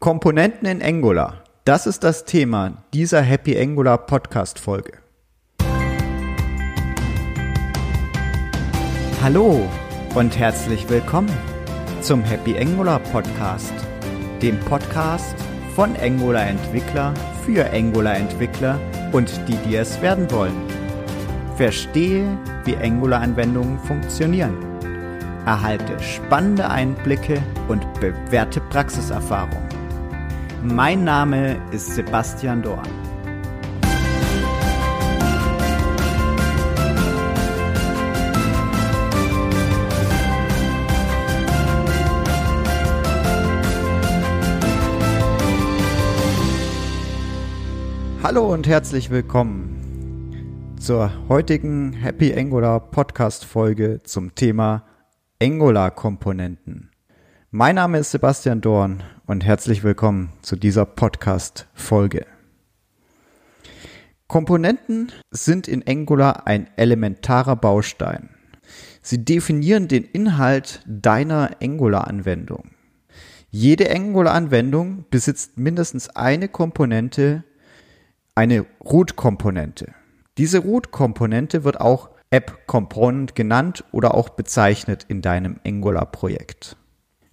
Komponenten in Angular. Das ist das Thema dieser Happy Angular Podcast Folge. Hallo und herzlich willkommen zum Happy Angular Podcast, dem Podcast von Angular Entwickler für Angular Entwickler und die, die es werden wollen. Verstehe, wie Angular Anwendungen funktionieren. Erhalte spannende Einblicke und bewährte Praxiserfahrung. Mein Name ist Sebastian Dorn. Hallo und herzlich willkommen zur heutigen Happy Angular Podcast Folge zum Thema Angular Komponenten. Mein Name ist Sebastian Dorn und herzlich willkommen zu dieser Podcast Folge. Komponenten sind in Angular ein elementarer Baustein. Sie definieren den Inhalt deiner Angular-Anwendung. Jede Angular-Anwendung besitzt mindestens eine Komponente, eine Root-Komponente. Diese Root-Komponente wird auch App Component genannt oder auch bezeichnet in deinem Angular-Projekt.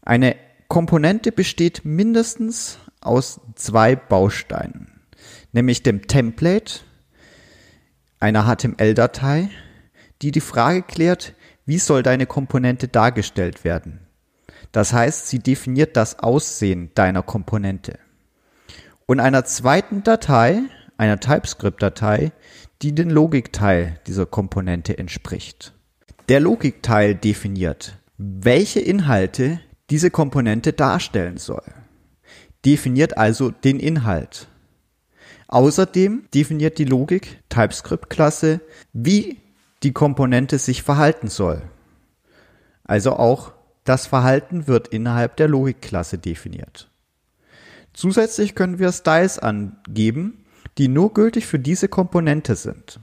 Eine Komponente besteht mindestens aus zwei Bausteinen, nämlich dem Template, einer HTML-Datei, die die Frage klärt, wie soll deine Komponente dargestellt werden. Das heißt, sie definiert das Aussehen deiner Komponente. Und einer zweiten Datei, einer TypeScript-Datei, die den Logikteil dieser Komponente entspricht. Der Logikteil definiert, welche Inhalte diese Komponente darstellen soll. Definiert also den Inhalt. Außerdem definiert die Logik TypeScript-Klasse, wie die Komponente sich verhalten soll. Also auch das Verhalten wird innerhalb der Logikklasse definiert. Zusätzlich können wir Styles angeben, die nur gültig für diese Komponente sind.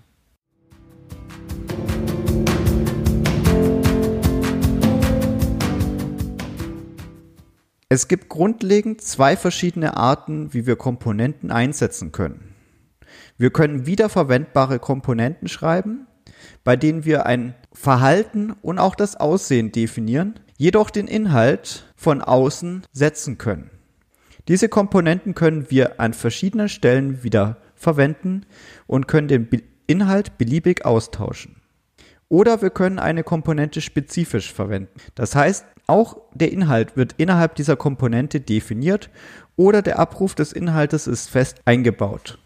Es gibt grundlegend zwei verschiedene Arten, wie wir Komponenten einsetzen können. Wir können wiederverwendbare Komponenten schreiben, bei denen wir ein Verhalten und auch das Aussehen definieren, jedoch den Inhalt von außen setzen können. Diese Komponenten können wir an verschiedenen Stellen wieder verwenden und können den Inhalt beliebig austauschen. Oder wir können eine Komponente spezifisch verwenden. Das heißt, auch der Inhalt wird innerhalb dieser Komponente definiert oder der Abruf des Inhaltes ist fest eingebaut.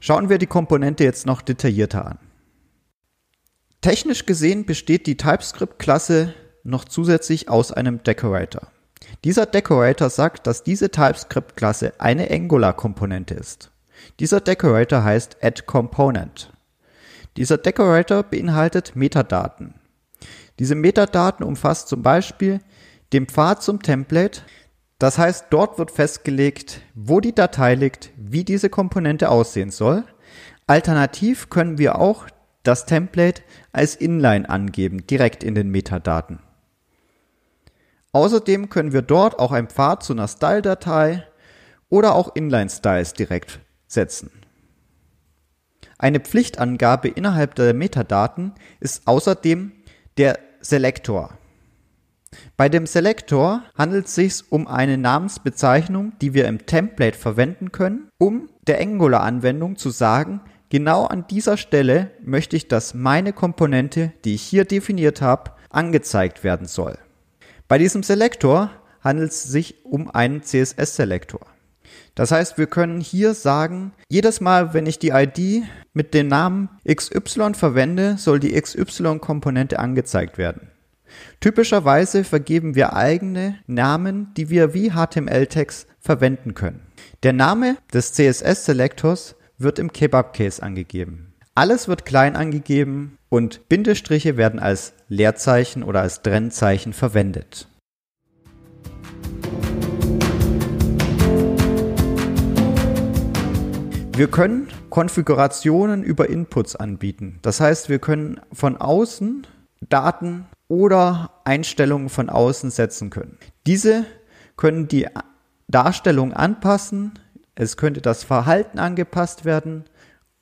Schauen wir die Komponente jetzt noch detaillierter an. Technisch gesehen besteht die TypeScript-Klasse noch zusätzlich aus einem Decorator. Dieser Decorator sagt, dass diese TypeScript-Klasse eine Angular-Komponente ist. Dieser Decorator heißt addComponent. Dieser Decorator beinhaltet Metadaten. Diese Metadaten umfasst zum Beispiel den Pfad zum Template. Das heißt, dort wird festgelegt, wo die Datei liegt, wie diese Komponente aussehen soll. Alternativ können wir auch das Template als Inline angeben, direkt in den Metadaten. Außerdem können wir dort auch einen Pfad zu einer Style-Datei oder auch Inline-Styles direkt setzen. Eine Pflichtangabe innerhalb der Metadaten ist außerdem der Selektor. Bei dem Selektor handelt es sich um eine Namensbezeichnung, die wir im Template verwenden können, um der Angular-Anwendung zu sagen, genau an dieser Stelle möchte ich, dass meine Komponente, die ich hier definiert habe, angezeigt werden soll. Bei diesem Selektor handelt es sich um einen CSS-Selektor. Das heißt, wir können hier sagen, jedes Mal, wenn ich die ID mit dem Namen XY verwende, soll die XY-Komponente angezeigt werden. Typischerweise vergeben wir eigene Namen, die wir wie HTML-Text verwenden können. Der Name des CSS-Selektors wird im Kebab-Case angegeben. Alles wird klein angegeben und Bindestriche werden als Leerzeichen oder als Trennzeichen verwendet. Wir können Konfigurationen über Inputs anbieten. Das heißt, wir können von außen Daten oder Einstellungen von außen setzen können. Diese können die Darstellung anpassen, es könnte das Verhalten angepasst werden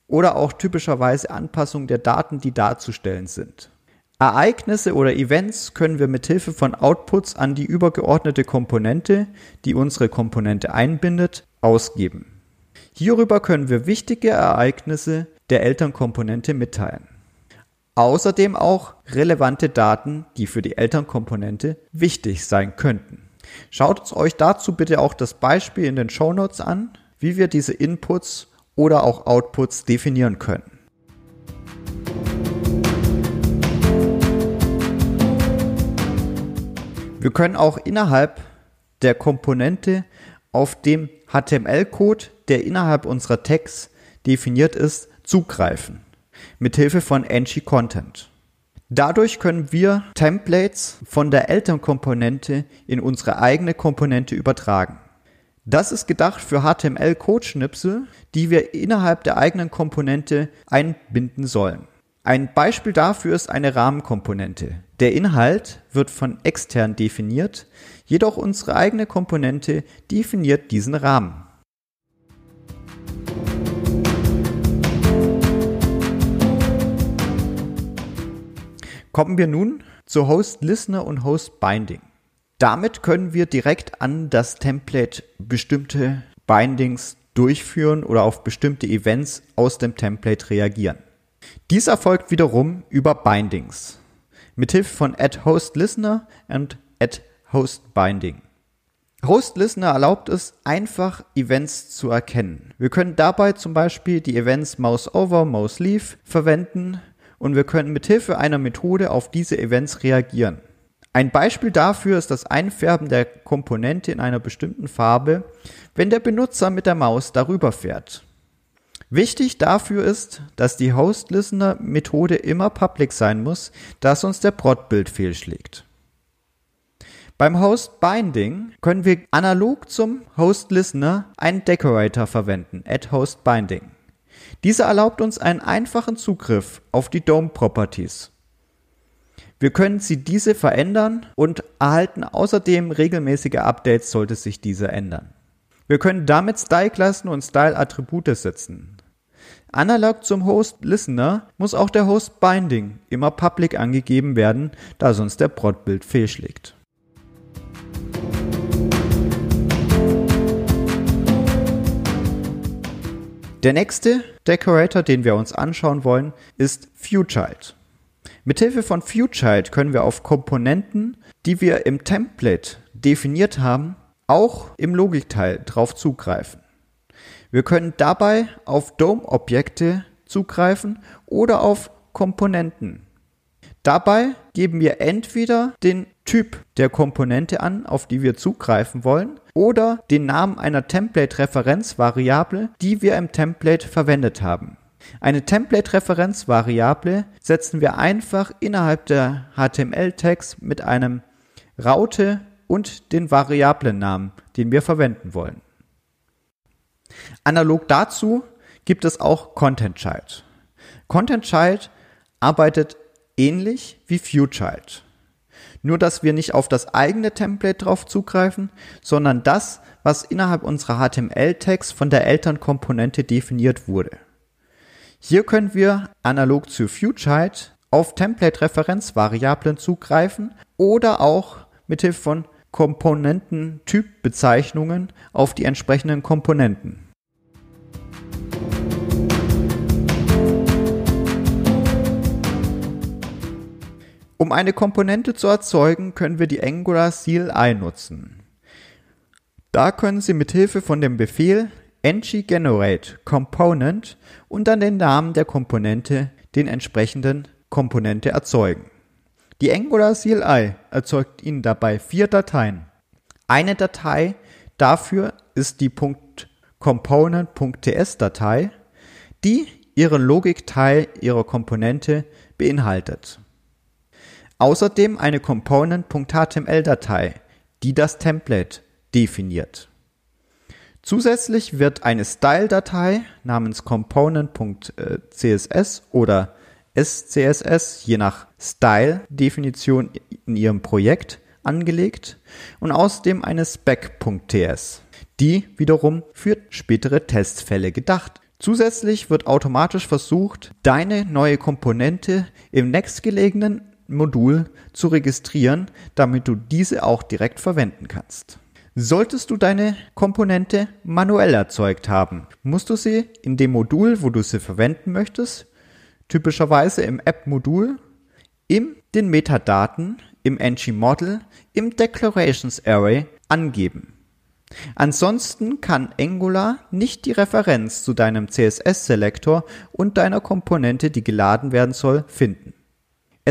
oder auch typischerweise Anpassung der Daten, die darzustellen sind. Ereignisse oder Events können wir mit Hilfe von Outputs an die übergeordnete Komponente, die unsere Komponente einbindet, ausgeben. Hierüber können wir wichtige Ereignisse der Elternkomponente mitteilen. Außerdem auch relevante Daten, die für die Elternkomponente wichtig sein könnten. Schaut euch dazu bitte auch das Beispiel in den Show Notes an, wie wir diese Inputs oder auch Outputs definieren können. Wir können auch innerhalb der Komponente auf dem HTML-Code, der innerhalb unserer Tags definiert ist, zugreifen. Mithilfe von ng Content. Dadurch können wir Templates von der Elternkomponente in unsere eigene Komponente übertragen. Das ist gedacht für HTML-Codeschnipsel, die wir innerhalb der eigenen Komponente einbinden sollen. Ein Beispiel dafür ist eine Rahmenkomponente. Der Inhalt wird von extern definiert, jedoch unsere eigene Komponente definiert diesen Rahmen. Kommen wir nun zu Host Listener und Host Binding. Damit können wir direkt an das Template bestimmte Bindings durchführen oder auf bestimmte Events aus dem Template reagieren. Dies erfolgt wiederum über Bindings mithilfe von add host listener und add host binding. Host Listener erlaubt es, einfach Events zu erkennen. Wir können dabei zum Beispiel die Events Mouse Over, Mouse Leave verwenden und wir können mithilfe einer Methode auf diese Events reagieren. Ein Beispiel dafür ist das Einfärben der Komponente in einer bestimmten Farbe, wenn der Benutzer mit der Maus darüber fährt. Wichtig dafür ist, dass die Host-Listener-Methode immer public sein muss, da sonst der Prot-Bild fehlschlägt. Beim Host-Binding können wir analog zum Host-Listener einen Decorator verwenden, add Host-Binding. Dieser erlaubt uns einen einfachen Zugriff auf die DOM-Properties. Wir können sie diese verändern und erhalten außerdem regelmäßige Updates, sollte sich diese ändern. Wir können damit Style-Klassen und Style-Attribute setzen. Analog zum Host-Listener muss auch der Host-Binding immer public angegeben werden, da sonst der Prot-Bild fehlschlägt. Der nächste Decorator, den wir uns anschauen wollen, ist ViewChild. Mithilfe von ViewChild können wir auf Komponenten, die wir im Template definiert haben, auch im Logikteil drauf zugreifen. Wir können dabei auf DOM-Objekte zugreifen oder auf Komponenten. Dabei geben wir entweder den Typ der Komponente an, auf die wir zugreifen wollen, oder den Namen einer Template-Referenzvariable, die wir im Template verwendet haben. Eine Template-Referenzvariable setzen wir einfach innerhalb der HTML-Tags mit einem Raute und den Variablennamen, den wir verwenden wollen. Analog dazu gibt es auch Content Child. Content Child arbeitet ähnlich wie ViewChild. Nur dass wir nicht auf das eigene Template drauf zugreifen, sondern das, was innerhalb unserer HTML-Tags von der Elternkomponente definiert wurde. Hier können wir analog zu ViewChild auf Template-Referenzvariablen zugreifen oder auch mithilfe von Komponententypbezeichnungen auf die entsprechenden Komponenten. Um eine Komponente zu erzeugen, können wir die Angular CLI nutzen. Da können Sie mit Hilfe von dem Befehl ng-generate component und dann den Namen der Komponente den entsprechenden Komponente erzeugen. Die Angular CLI erzeugt Ihnen dabei vier Dateien. Eine Datei dafür ist die .component.ts Datei, die ihren Logikteil ihrer Komponente beinhaltet. Außerdem eine Component.html Datei, die das Template definiert. Zusätzlich wird eine Style-Datei namens component.css oder SCSS je nach Style-Definition in Ihrem Projekt angelegt und außerdem eine Spec.ts. Die wiederum für spätere Testfälle gedacht. Zusätzlich wird automatisch versucht, deine neue Komponente im nächstgelegenen Modul zu registrieren, damit du diese auch direkt verwenden kannst. Solltest du deine Komponente manuell erzeugt haben, musst du sie in dem Modul, wo du sie verwenden möchtest, typischerweise im App-Modul, in den Metadaten, im ng-Model, im Declarations Array angeben. Ansonsten kann Angular nicht die Referenz zu deinem CSS-Selektor und deiner Komponente, die geladen werden soll, finden.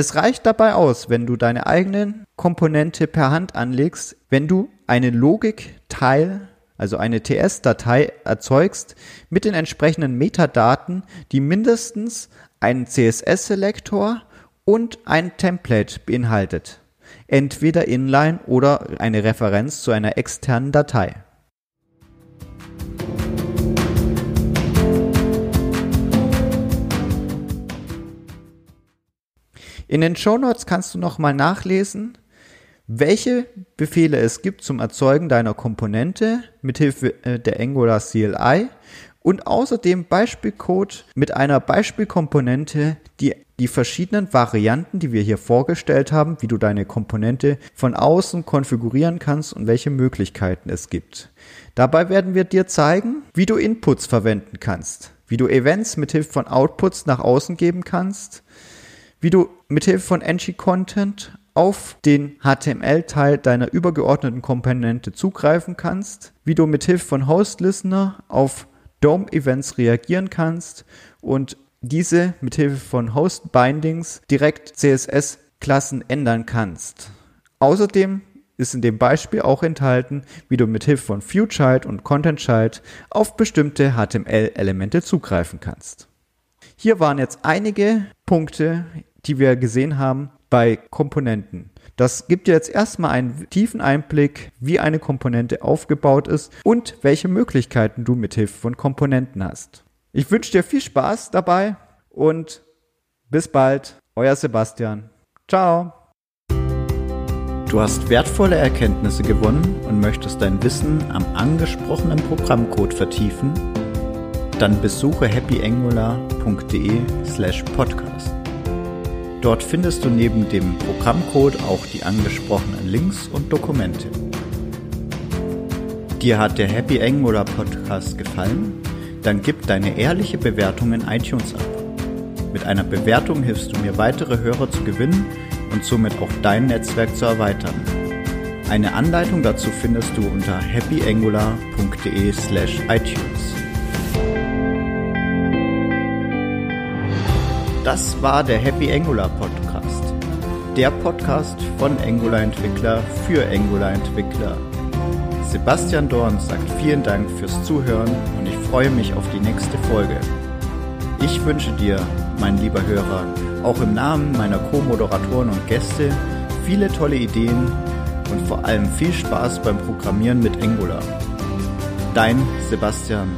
Es reicht dabei aus, wenn du deine eigene Komponente per Hand anlegst, wenn du eine Logikteil, also eine TS-Datei erzeugst mit den entsprechenden Metadaten, die mindestens einen CSS-Selektor und ein Template beinhaltet. Entweder inline oder eine Referenz zu einer externen Datei. In den Show Notes kannst du nochmal nachlesen, welche Befehle es gibt zum Erzeugen deiner Komponente mithilfe äh, der Angular CLI und außerdem Beispielcode mit einer Beispielkomponente, die die verschiedenen Varianten, die wir hier vorgestellt haben, wie du deine Komponente von außen konfigurieren kannst und welche Möglichkeiten es gibt. Dabei werden wir dir zeigen, wie du Inputs verwenden kannst, wie du Events mithilfe von Outputs nach außen geben kannst, wie du mithilfe von ng-Content auf den HTML-Teil deiner übergeordneten Komponente zugreifen kannst, wie du mithilfe von Host-Listener auf DOM-Events reagieren kannst und diese mithilfe von Host-Bindings direkt CSS-Klassen ändern kannst. Außerdem ist in dem Beispiel auch enthalten, wie du mithilfe von ViewChild und ContentChild auf bestimmte HTML-Elemente zugreifen kannst. Hier waren jetzt einige Punkte, die wir gesehen haben bei Komponenten. Das gibt dir jetzt erstmal einen tiefen Einblick, wie eine Komponente aufgebaut ist und welche Möglichkeiten du mit Hilfe von Komponenten hast. Ich wünsche dir viel Spaß dabei und bis bald, euer Sebastian. Ciao. Du hast wertvolle Erkenntnisse gewonnen und möchtest dein Wissen am angesprochenen Programmcode vertiefen? Dann besuche happyangular.de slash podcast. Dort findest du neben dem Programmcode auch die angesprochenen Links und Dokumente. Dir hat der Happy Angular Podcast gefallen? Dann gib deine ehrliche Bewertung in iTunes ab. Mit einer Bewertung hilfst du mir weitere Hörer zu gewinnen und somit auch dein Netzwerk zu erweitern. Eine Anleitung dazu findest du unter happyangular.de Das war der Happy Angular Podcast. Der Podcast von Angular Entwickler für Angular Entwickler. Sebastian Dorn sagt vielen Dank fürs Zuhören und ich freue mich auf die nächste Folge. Ich wünsche dir, mein lieber Hörer, auch im Namen meiner Co-Moderatoren und Gäste viele tolle Ideen und vor allem viel Spaß beim Programmieren mit Angular. Dein Sebastian